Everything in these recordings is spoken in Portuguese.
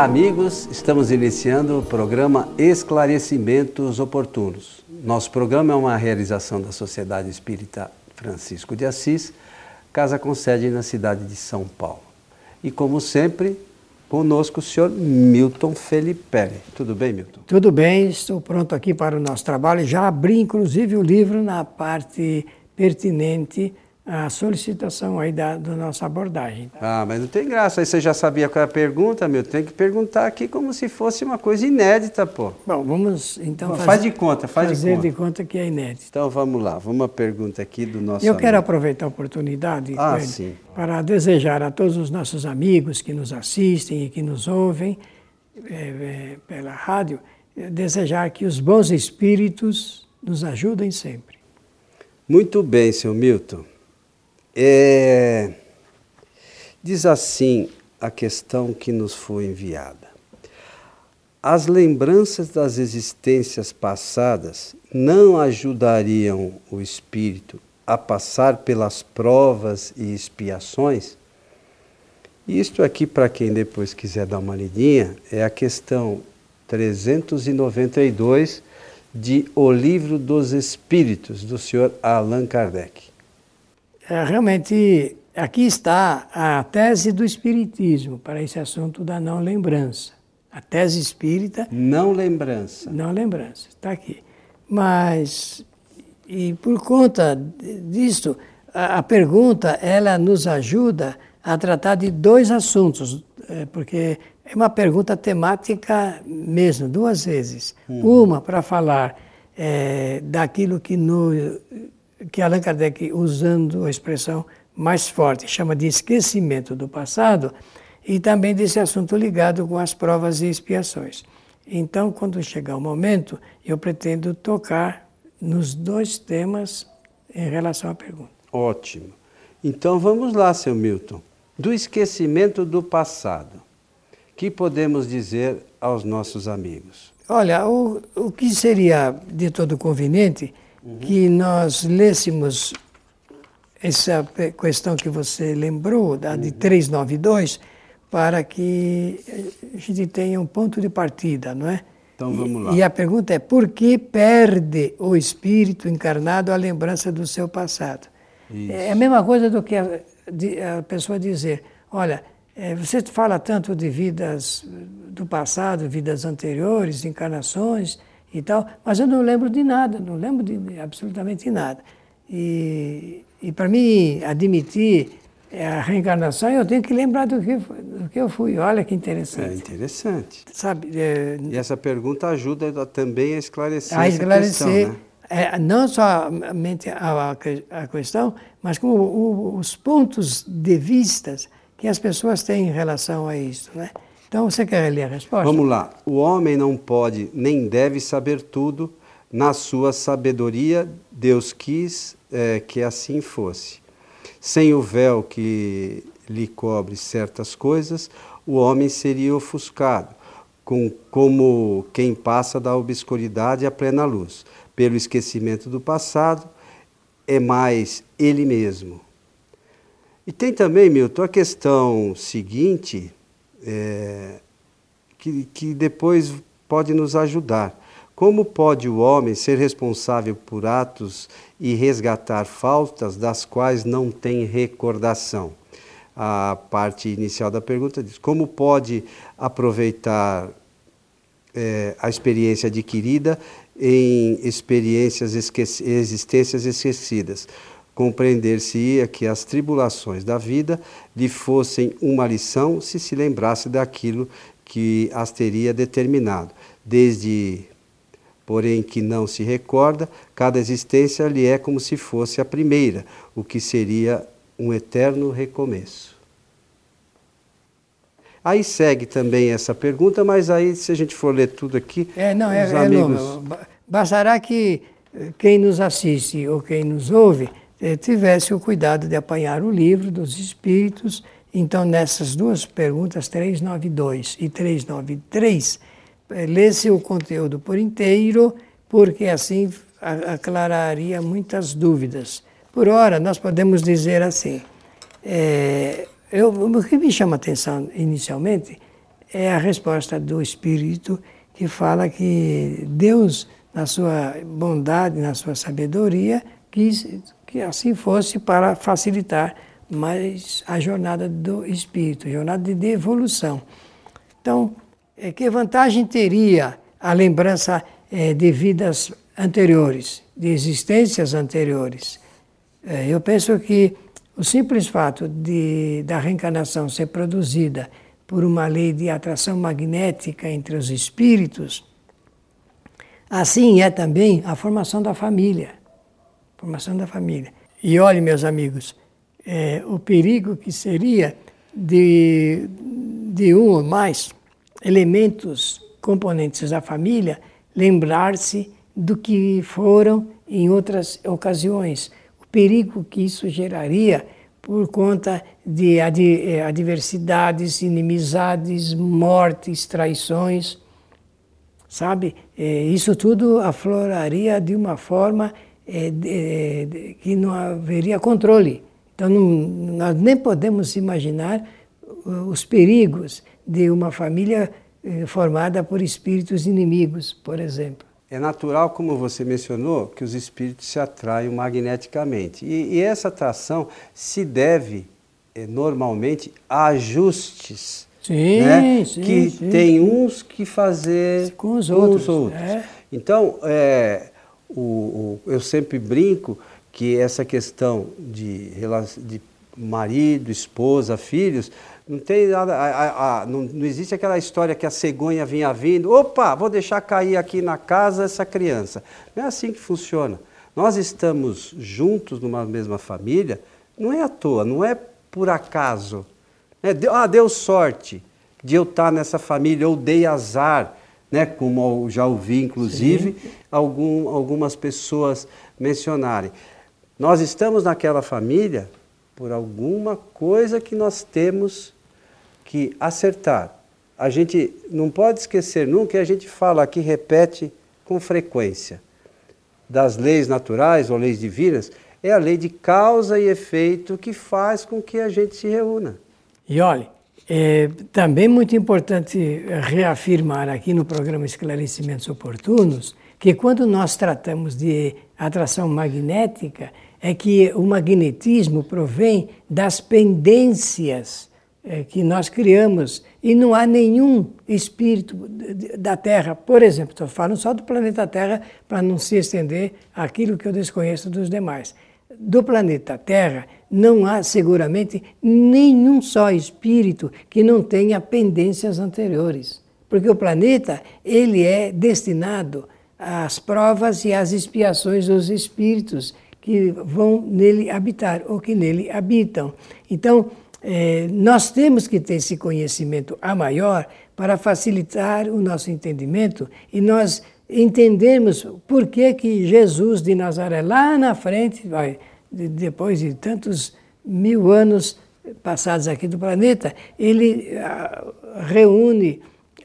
Olá, amigos. Estamos iniciando o programa Esclarecimentos Oportunos. Nosso programa é uma realização da Sociedade Espírita Francisco de Assis, casa com sede na cidade de São Paulo. E como sempre, conosco o senhor Milton Felipe. Tudo bem, Milton? Tudo bem, estou pronto aqui para o nosso trabalho. Já abri, inclusive, o livro na parte pertinente a solicitação aí da, da nossa abordagem. Tá? Ah, mas não tem graça. Aí você já sabia qual é a pergunta, meu? Tem que perguntar aqui como se fosse uma coisa inédita, pô. Bom, vamos então Bom, faz de conta, faz fazer de conta. de conta que é inédito. Então vamos lá, vamos uma pergunta aqui do nosso. Eu quero amigo. aproveitar a oportunidade Ah, sim. para desejar a todos os nossos amigos que nos assistem e que nos ouvem eh, eh, pela rádio, eh, desejar que os bons espíritos nos ajudem sempre. Muito bem, seu Milton. É, Diz assim a questão que nos foi enviada. As lembranças das existências passadas não ajudariam o espírito a passar pelas provas e expiações? Isto aqui, para quem depois quiser dar uma lidinha, é a questão 392 de O Livro dos Espíritos, do senhor Allan Kardec. É, realmente, aqui está a tese do Espiritismo para esse assunto da não lembrança. A tese espírita, Não lembrança. não lembrança, está aqui. Mas, e por conta disso, a, a pergunta, ela nos ajuda a tratar de dois assuntos, é, porque é uma pergunta temática mesmo, duas vezes. Uma para falar é, daquilo que, no, que Allan Kardec, usando a expressão mais forte, chama de esquecimento do passado, e também desse assunto ligado com as provas e expiações. Então, quando chegar o momento, eu pretendo tocar nos dois temas em relação à pergunta. Ótimo. Então vamos lá, seu Milton. Do esquecimento do passado, que podemos dizer aos nossos amigos? Olha, o, o que seria de todo conveniente que nós lêssemos essa questão que você lembrou, da de 392, para que a gente tenha um ponto de partida, não é? Então vamos E- lá. E a pergunta é: por que perde o espírito encarnado a lembrança do seu passado? Isso. É a mesma coisa do que a, de- a pessoa dizer: olha, eh, você fala tanto de vidas do passado, vidas anteriores, encarnações e tal, mas eu não lembro de nada, não lembro de absolutamente nada. E, e para mim admitir a reencarnação, eu tenho que lembrar do que, do que eu fui. Olha que É interessante. interessante. Sabe, eh, E essa pergunta ajuda também a esclarecer a esclarecer questão, né? é, não somente a, a que- a questão, mas como o- os pontos de vistas que as pessoas têm em relação a isso. Né? Então, você quer ler a resposta? Vamos lá. O homem não pode nem deve saber tudo. Na sua sabedoria, Deus quis eh, que assim fosse. Sem o véu que lhe cobre certas coisas, o homem seria ofuscado, com, como quem passa da obscuridade à plena luz. Pelo esquecimento do passado, é mais ele mesmo. E tem também, Milton, a questão seguinte, é, que, que depois pode nos ajudar. Como pode o homem ser responsável por atos e resgatar faltas das quais não tem recordação? A parte inicial da pergunta diz: como pode aproveitar eh, a experiência adquirida em experiências esqueci- existências esquecidas? Compreender-se-ia que as tribulações da vida lhe fossem uma lição se se lembrasse daquilo que as teria determinado. Desde, porém, que não se recorda, cada existência lhe é como se fosse a primeira, o que seria um eterno recomeço. Aí segue também essa pergunta, mas aí, se a gente for ler tudo aqui, É, não, é, é amigos. longo. Ba- Bastará que eh, quem nos assiste ou quem nos ouve eh, tivesse o cuidado de apanhar o livro dos Espíritos. Então, nessas duas perguntas, 392 e 393, eh, lê-se o conteúdo por inteiro, porque assim aclararia muitas dúvidas. Por ora, nós podemos dizer assim: eh, eu, o que me chama a atenção inicialmente é a resposta do Espírito que fala que Deus, na sua bondade, na sua sabedoria, quis que assim fosse para facilitar mais a jornada do Espírito, jornada de evolução. Então, é, que vantagem teria a lembrança é, de vidas anteriores, de existências anteriores? É, eu penso que o simples fato de, da reencarnação ser produzida por uma lei de atração magnética entre os espíritos, assim é também a formação da família. Formação da família. E olhe, meus amigos, é, o perigo que seria de, de um ou mais elementos componentes da família lembrar-se do que foram em outras ocasiões. O perigo que isso geraria por conta de eh, adversidades, inimizades, mortes, traições, sabe? Eh, isso tudo afloraria de uma forma eh, que não haveria controle. Então, não, nós nem podemos imaginar os perigos de uma família formada por espíritos inimigos, por exemplo. É natural, como você mencionou, que os espíritos se atraem magneticamente. E, e essa atração se deve, eh, normalmente, a ajustes. Sim, né? sim, que sim. tem uns que fazer com os outros. Com os outros. É. Então, é, o, o, eu sempre brinco que essa questão de, de marido, esposa, filhos, não tem nada, a, a, a, não, não, existe aquela história que a cegonha vinha vindo, opa, vou deixar cair aqui na casa essa criança. Não é assim que funciona. Nós estamos juntos numa mesma família, não é à toa, não é por acaso. É, deu, ah, deu sorte de eu estar nessa família, ou dei azar, né, como já ouvi, inclusive, algum, algumas pessoas mencionarem. Nós estamos naquela família por alguma coisa que nós temos que acertar. A gente não pode esquecer nunca que a gente fala aqui, repete com frequência. Das leis naturais ou leis divinas, é a lei de causa e efeito que faz com que a gente se reúna. E olhe, é também muito importante reafirmar aqui no programa Esclarecimentos Oportunos que quando nós tratamos de atração magnética, é que o magnetismo provém das pendências é, que nós criamos e não há nenhum espírito da Terra, por exemplo, estou falando só do planeta Terra para não se estender aquilo que eu desconheço dos demais. Do planeta Terra não há seguramente nenhum só espírito que não tenha pendências anteriores, porque o planeta ele é destinado às provas e às expiações dos espíritos que vão nele habitar ou que nele habitam. Então é, nós temos que ter esse conhecimento a maior para facilitar o nosso entendimento e nós entendemos por que, que Jesus de Nazaré, lá na frente, vai, depois de tantos mil anos passados aqui do planeta, ele ah, reúne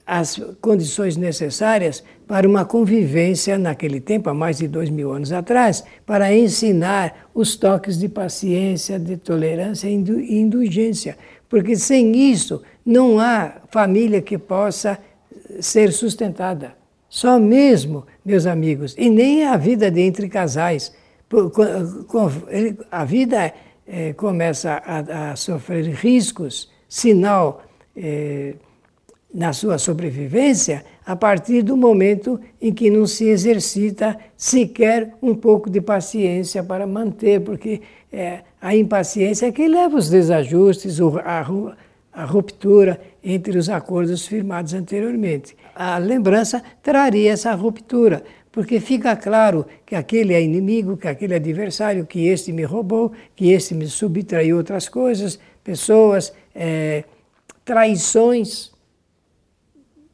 as condições necessárias para uma convivência naquele tempo, há mais de dois mil anos atrás, para ensinar os toques de paciência, de tolerância e indulgência. Porque sem isso não há família que possa ser sustentada. Só mesmo, meus amigos, e nem a vida de entre casais. A vida é, começa a, sofrer riscos, sinal é, na sua sobrevivência a partir do momento em que não se exercita sequer um pouco de paciência para manter, porque é, a impaciência é que leva os desajustes, a ruptura entre os acordos firmados anteriormente. A lembrança traria essa ruptura, porque fica claro que aquele é inimigo, que aquele é adversário, que este me roubou, que este me subtraiu outras coisas, pessoas, é, traições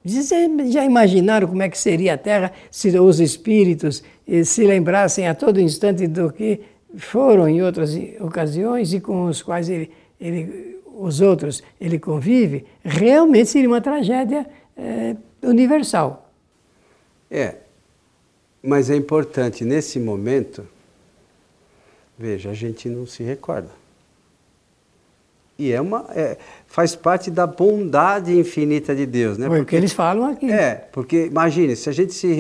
vocês já imaginaram como é que seria a Terra se os espíritos eh, se lembrassem a todo instante do que foram em outras ocasiões e com os quais ele, ele os outros ele convive? Realmente seria uma tragédia é, universal. É, mas é importante nesse momento, veja, a gente não se recorda. E é uma, é, faz parte da bondade infinita de Deus, né? Foi o que eles falam aqui. É, porque imagine, se a gente se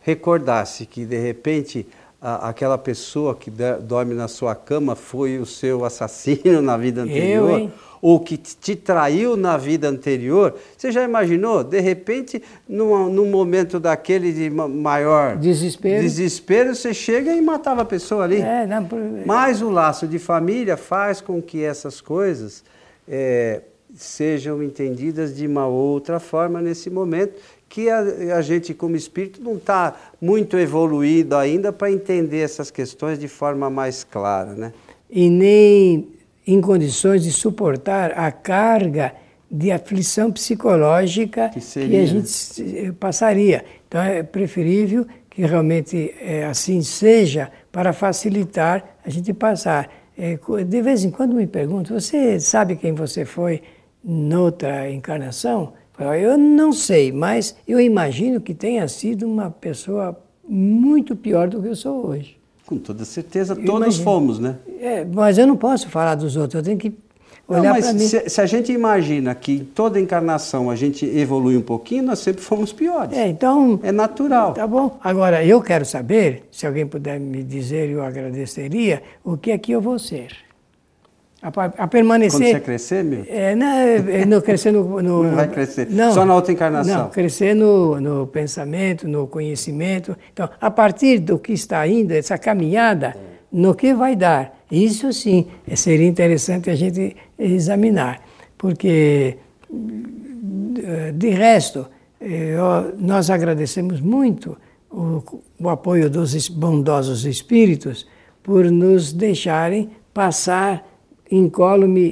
recordasse que de repente a, aquela pessoa que dorme na sua cama foi o seu assassino na vida anterior, Eu, hein? Ou que te traiu na vida anterior, você já imaginou? De repente, num, num momento daquele de maior desespero. desespero, você chega e matava a pessoa ali. É, não, por... Mas o laço de família faz com que essas coisas é, sejam entendidas de uma outra forma nesse momento que a, a gente, como espírito, não está muito evoluído ainda para entender essas questões de forma mais clara. Né? E nem em condições de suportar a carga de aflição psicológica que, que a gente né? passaria. Então é preferível que realmente é, assim seja para facilitar a gente passar. É, de vez em quando me pergunto, você sabe quem você foi noutra encarnação? Eu não sei, mas eu imagino que tenha sido uma pessoa muito pior do que eu sou hoje. Com toda certeza, todos fomos, né? É, mas eu não posso falar dos outros, eu tenho que olhar para mim. Se, se, a gente imagina que em toda encarnação a gente evolui um pouquinho, nós sempre fomos piores. É, então. É natural. Tá bom. Agora, eu quero saber, se alguém puder me dizer, eu agradeceria, o que é que eu vou ser a, a, permanecer. Quando você crescer, meu? É, não, é, é, no, crescer no, no, Não vai crescer. Não, Só na outra encarnação. Não, crescer no, no pensamento, no conhecimento. Então, a partir do que está ainda, essa caminhada, no que vai dar. Isso sim seria interessante a gente examinar. Porque, de resto, nós agradecemos muito o, o apoio dos bondosos espíritos por nos deixarem passar incólume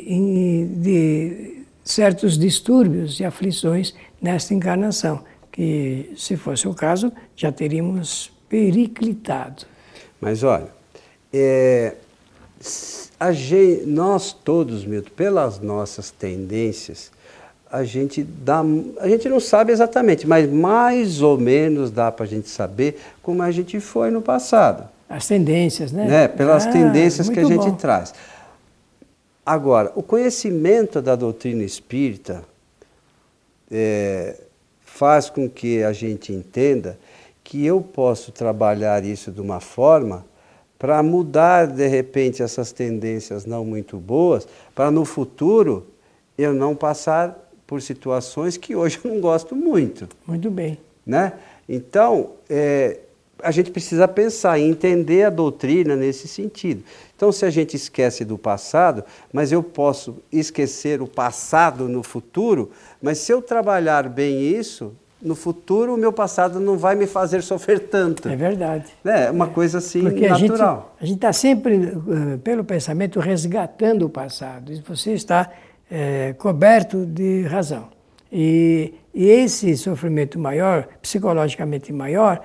de certos distúrbios e aflições nesta encarnação, que, se fosse o caso, já teríamos periclitado. Mas olha, é, gente, nós todos, Milton, pelas nossas tendências, a gente dá, a gente não sabe exatamente, mas mais ou menos dá para a gente saber como a gente foi no passado. As tendências, né? né? Pelas ah, tendências que a gente bom. traz. Agora, o conhecimento da doutrina espírita é, faz com que a gente entenda que eu posso trabalhar isso de uma forma para mudar de repente essas tendências não muito boas, para no futuro eu não passar por situações que hoje eu não gosto muito. Muito bem. Né? Então, é, a gente precisa pensar e entender a doutrina nesse sentido. Então, se a gente esquece do passado, mas eu posso esquecer o passado no futuro, mas se eu trabalhar bem isso, no futuro o meu passado não vai me fazer sofrer tanto. É verdade. É uma coisa assim Porque natural. A gente está sempre, eh, pelo pensamento, resgatando o passado. E você está é, coberto de razão. E, e esse sofrimento maior, psicologicamente maior,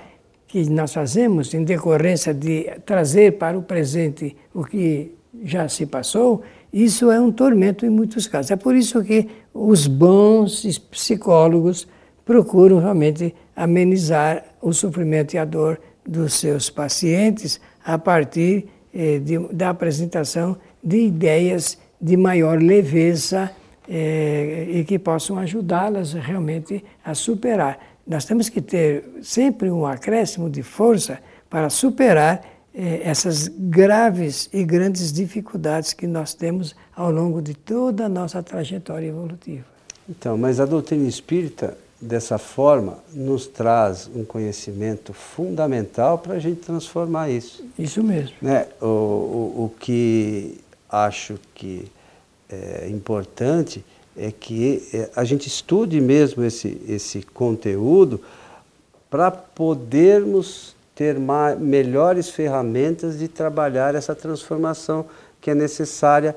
que nós fazemos em decorrência de trazer para o presente o que já se passou, isso é um tormento em muitos casos. É por isso que os bons psicólogos procuram realmente amenizar o sofrimento e a dor dos seus pacientes a partir eh, de, da apresentação de ideias de maior leveza eh, e que possam ajudá-las realmente a superar nós temos que ter sempre um acréscimo de força para superar eh, essas graves e grandes dificuldades que nós temos ao longo de toda a nossa trajetória evolutiva. Então, mas a doutrina espírita, dessa forma, nos traz um conhecimento fundamental para a gente transformar isso. Isso mesmo. Né? O, o, o que acho que é importante é que é, a gente estude mesmo esse, esse conteúdo para podermos ter mais, melhores ferramentas de trabalhar essa transformação que é necessária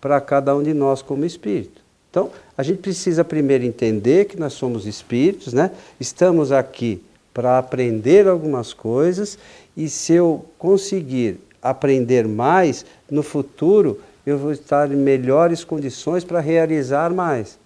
para cada um de nós como espírito. Então, a gente precisa primeiro entender que nós somos espíritos, né? Estamos aqui para aprender algumas coisas e se eu conseguir aprender mais no futuro, eu vou estar em melhores condições para realizar mais.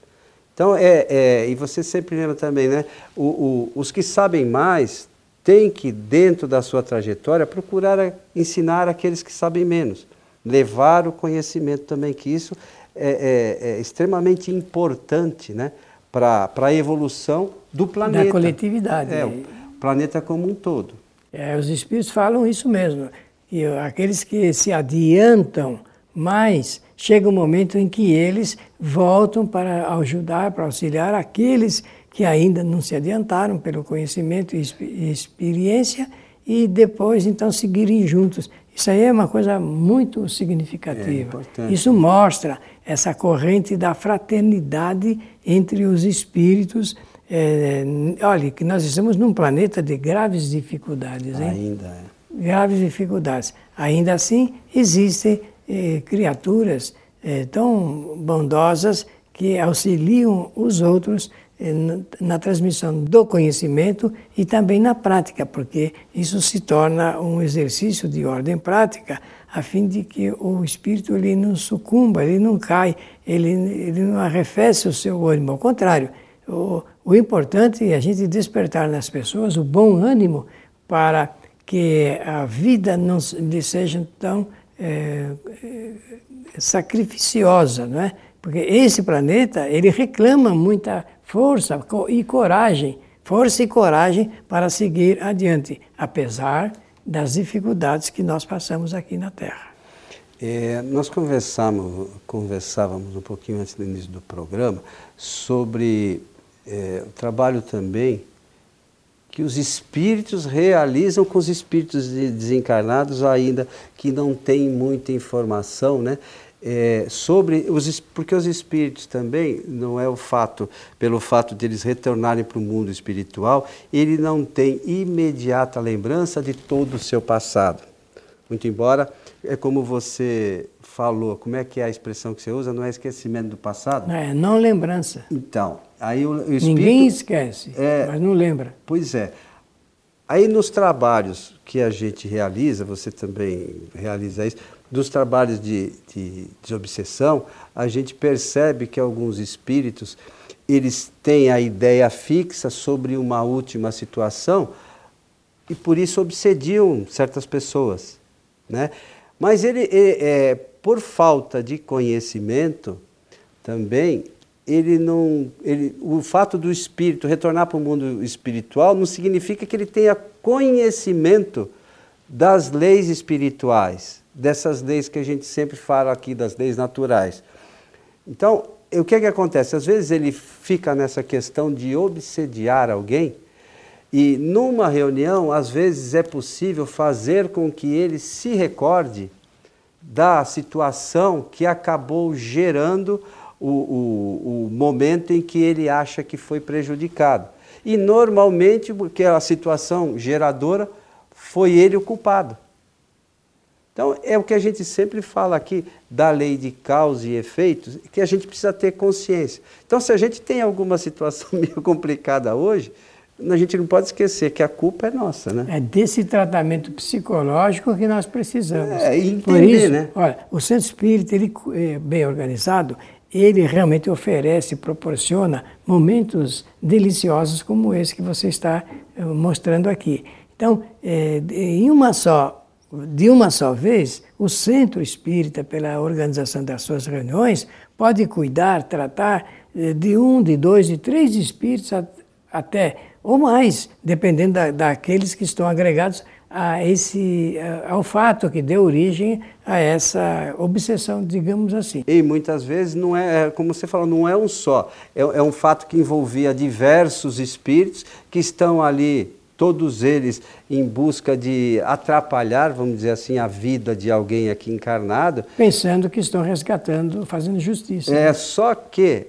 Então, é, é, e você sempre lembra também, né? O, o, os que sabem mais têm que, dentro da sua trajetória, procurar ensinar aqueles que sabem menos. Levar o conhecimento também, que isso é, é, é extremamente importante né, para a evolução do planeta. Da coletividade. É, o planeta como um todo. É, os espíritos falam isso mesmo. E aqueles que se adiantam mais, chega um momento em que eles voltam para ajudar, para auxiliar aqueles que ainda não se adiantaram pelo conhecimento e experiência e depois então seguirem juntos. Isso aí é uma coisa muito significativa. É Isso mostra essa corrente da fraternidade entre os espíritos. É, olha, que nós estamos num planeta de graves dificuldades, hein? Ainda é. Graves dificuldades. Ainda assim, existem eh, criaturas eh, tão bondosas que auxiliam os outros na, na, transmissão do conhecimento e também na prática, porque isso se torna um exercício de ordem prática, a fim de que o espírito ele não sucumba, ele não cai, ele, ele não arrefece o seu ânimo, ao contrário. O, o importante é a gente despertar nas pessoas o bom ânimo para que a vida não lhe seja tão é, é, sacrificiosa, não é? Porque esse planeta, ele reclama muita força e coragem, força e coragem para seguir adiante, apesar das dificuldades que nós passamos aqui na Terra. É, nós conversamos, conversávamos um pouquinho antes do início do programa sobre é, o trabalho também que os espíritos realizam com os espíritos desencarnados ainda que não têm muita informação, né? É, sobre os porque os espíritos também não é o fato pelo fato de eles retornarem para o mundo espiritual ele não tem imediata lembrança de todo o seu passado. Muito embora é como você falou como é que é a expressão que você usa? Não é esquecimento do passado? É não lembrança. Então Aí o, o espírito, Ninguém esquece, é, mas não lembra. Pois é. Aí nos trabalhos que a gente realiza, você também realiza isso, dos trabalhos de, de, de obsessão, a gente percebe que alguns espíritos eles têm a ideia fixa sobre uma última situação e por isso obsediam certas pessoas, né? Mas ele, é, é, por falta de conhecimento, também ele não, ele, o fato do espírito retornar para o mundo espiritual não significa que ele tenha conhecimento das leis espirituais, dessas leis que a gente sempre fala aqui, das leis naturais. Então, o que é que acontece? Às vezes ele fica nessa questão de obsediar alguém, e numa reunião, às vezes é possível fazer com que ele se recorde da situação que acabou gerando o, o, o momento em que ele acha que foi prejudicado. E normalmente, porque a situação geradora foi ele o culpado. Então, é o que a gente sempre fala aqui da lei de causa e efeitos, que a gente precisa ter consciência. Então, se a gente tem alguma situação meio complicada hoje, a gente não pode esquecer que a culpa é nossa, né? É desse tratamento psicológico que nós precisamos. É, entender, Por isso, né? Olha, o centro espírita, ele é bem organizado, ele realmente oferece, proporciona momentos deliciosos como esse que você está eh, mostrando aqui. Então, é, em uma só, de uma só vez, o centro espírita, pela organização das suas reuniões, pode cuidar, tratar eh, de um, de dois, de três espíritos até, ou mais, dependendo da, daqueles que estão agregados a esse, ao fato que deu origem a essa obsessão, digamos assim. E muitas vezes não é, é, como você falou, não é um só. É, é um fato que envolvia diversos espíritos que estão ali, todos eles em busca de atrapalhar, vamos dizer assim, a vida de alguém aqui encarnado. Pensando que estão resgatando, fazendo justiça. É, né? só que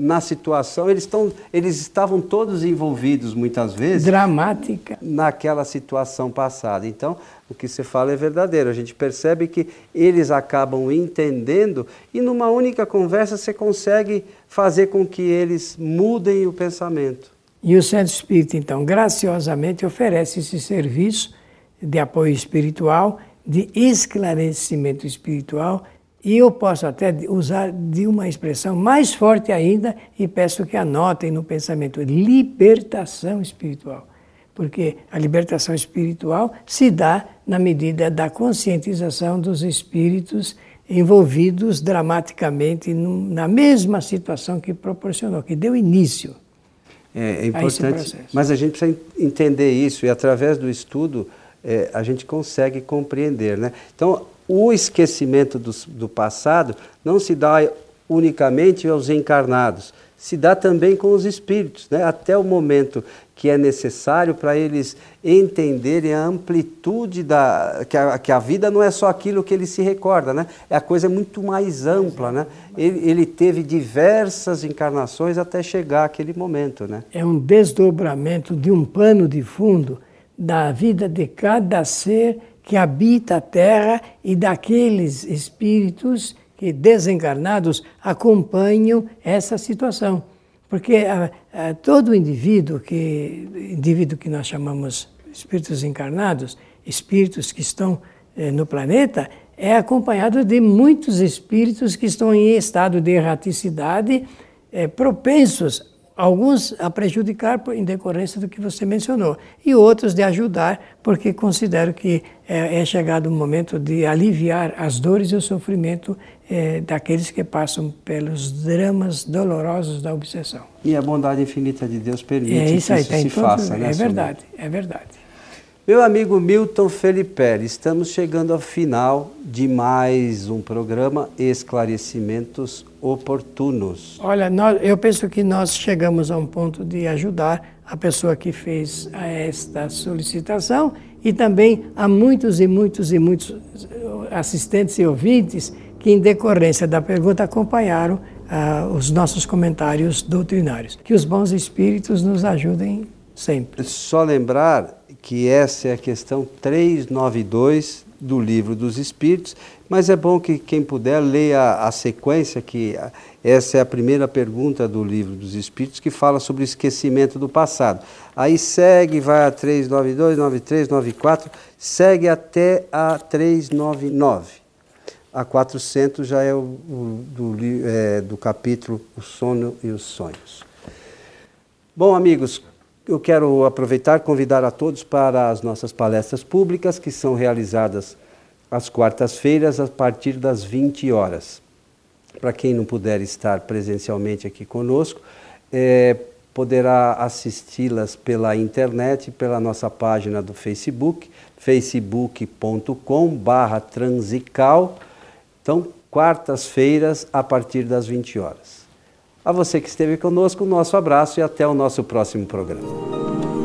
na situação, eles, estão, eles estavam todos envolvidos muitas vezes. Dramática. Naquela situação passada. Então, o que você fala é verdadeiro. A gente percebe que eles acabam entendendo e numa única conversa você consegue fazer com que eles mudem o pensamento. E o Centro Espírita, então, graciosamente oferece esse serviço de apoio espiritual, de esclarecimento espiritual e eu posso até usar de uma expressão mais forte ainda e peço que anotem no pensamento: libertação espiritual. porque a libertação espiritual se dá na medida da conscientização dos espíritos envolvidos dramaticamente na mesma situação que proporcionou, que deu início. É, é importante, mas a gente precisa entender isso e através do estudo é, a gente consegue compreender. Né? Então, o esquecimento do, do passado não se dá unicamente aos encarnados, se dá também com os espíritos, né? até o momento que é necessário para eles entenderem a amplitude da que a, que a vida não é só aquilo que ele se recorda, né? É a coisa muito mais ampla, né? Ele, ele teve diversas encarnações até chegar aquele momento, né? É um desdobramento de um pano de fundo da vida de cada ser que habita a Terra e daqueles espíritos que desencarnados acompanham essa situação. Porque a, a, todo indivíduo que, indivíduo que nós chamamos espíritos encarnados, espíritos que estão eh, no planeta, é acompanhado de muitos espíritos que estão em estado de erraticidade, eh, propensos alguns a prejudicar em decorrência do que você mencionou, e outros de ajudar, porque considero que é, é chegado o momento de aliviar as dores e o sofrimento é, daqueles que passam pelos dramas dolorosos da obsessão. E a bondade infinita de Deus permite é isso que isso aí, se faça, né? É verdade, é verdade. Meu amigo Milton Felipe, estamos chegando ao final de mais um programa Esclarecimentos Oportunos. Olha, nós, eu penso que nós chegamos a um ponto de ajudar a pessoa que fez esta solicitação e também a muitos e muitos e muitos assistentes e ouvintes que, em decorrência da pergunta, acompanharam ah, os nossos comentários doutrinários. Que os bons espíritos nos ajudem sempre. Só lembrar que essa é a questão 392 do Livro dos Espíritos, mas é bom que quem puder leia a sequência, que essa é a primeira pergunta do Livro dos Espíritos, que fala sobre o esquecimento do passado. Aí segue, vai a 392, 93, 94, segue até a 399. A 400 já é o, o do, é, do capítulo O Sono e os Sonhos. Bom, amigos, eu quero aproveitar e convidar a todos para as nossas palestras públicas, que são realizadas às quartas-feiras, a partir das 20 horas. Para quem não puder estar presencialmente aqui conosco, é, poderá assisti-las pela internet, pela nossa página do Facebook, facebook.com/transical. Então, quartas-feiras, a partir das 20 horas. A você que esteve conosco, nosso abraço e até o nosso próximo programa.